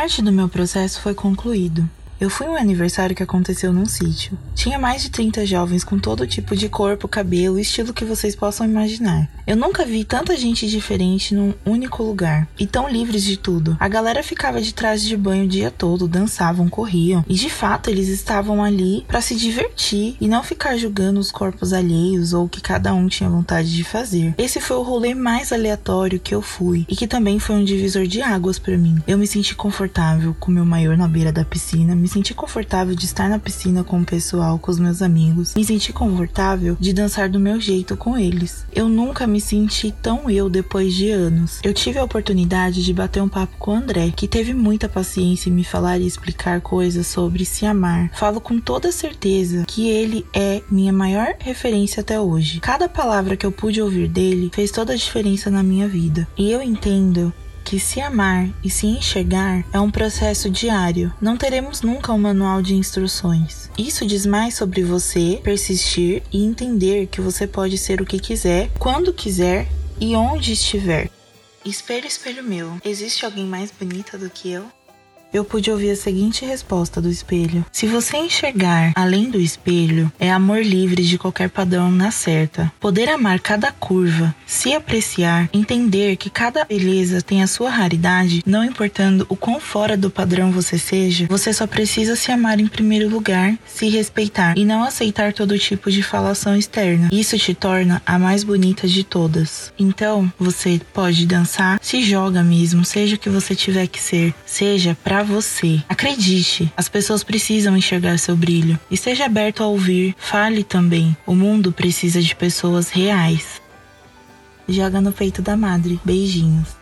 parte do meu processo foi concluído. Eu fui um aniversário que aconteceu num sítio. Tinha mais de 30 jovens com todo tipo de corpo, cabelo estilo que vocês possam imaginar. Eu nunca vi tanta gente diferente num único lugar e tão livres de tudo. A galera ficava de trás de banho o dia todo, dançavam, corriam e de fato eles estavam ali para se divertir e não ficar julgando os corpos alheios ou o que cada um tinha vontade de fazer. Esse foi o rolê mais aleatório que eu fui e que também foi um divisor de águas para mim. Eu me senti confortável com meu maior na beira da piscina, me senti confortável de estar na piscina com o pessoal, com os meus amigos. Me senti confortável de dançar do meu jeito com eles. Eu nunca me senti tão eu depois de anos. Eu tive a oportunidade de bater um papo com o André, que teve muita paciência em me falar e explicar coisas sobre se amar. Falo com toda certeza que ele é minha maior referência até hoje. Cada palavra que eu pude ouvir dele fez toda a diferença na minha vida. E eu entendo que se amar e se enxergar é um processo diário. Não teremos nunca um manual de instruções. Isso diz mais sobre você persistir e entender que você pode ser o que quiser, quando quiser e onde estiver. Espelho, espelho meu, existe alguém mais bonita do que eu? Eu pude ouvir a seguinte resposta do espelho: Se você enxergar além do espelho, é amor livre de qualquer padrão na certa. Poder amar cada curva, se apreciar, entender que cada beleza tem a sua raridade, não importando o quão fora do padrão você seja, você só precisa se amar em primeiro lugar, se respeitar e não aceitar todo tipo de falação externa. Isso te torna a mais bonita de todas. Então, você pode dançar, se joga mesmo, seja o que você tiver que ser, seja pra você. Acredite, as pessoas precisam enxergar seu brilho. Esteja aberto a ouvir, fale também. O mundo precisa de pessoas reais. Joga no peito da madre. Beijinhos.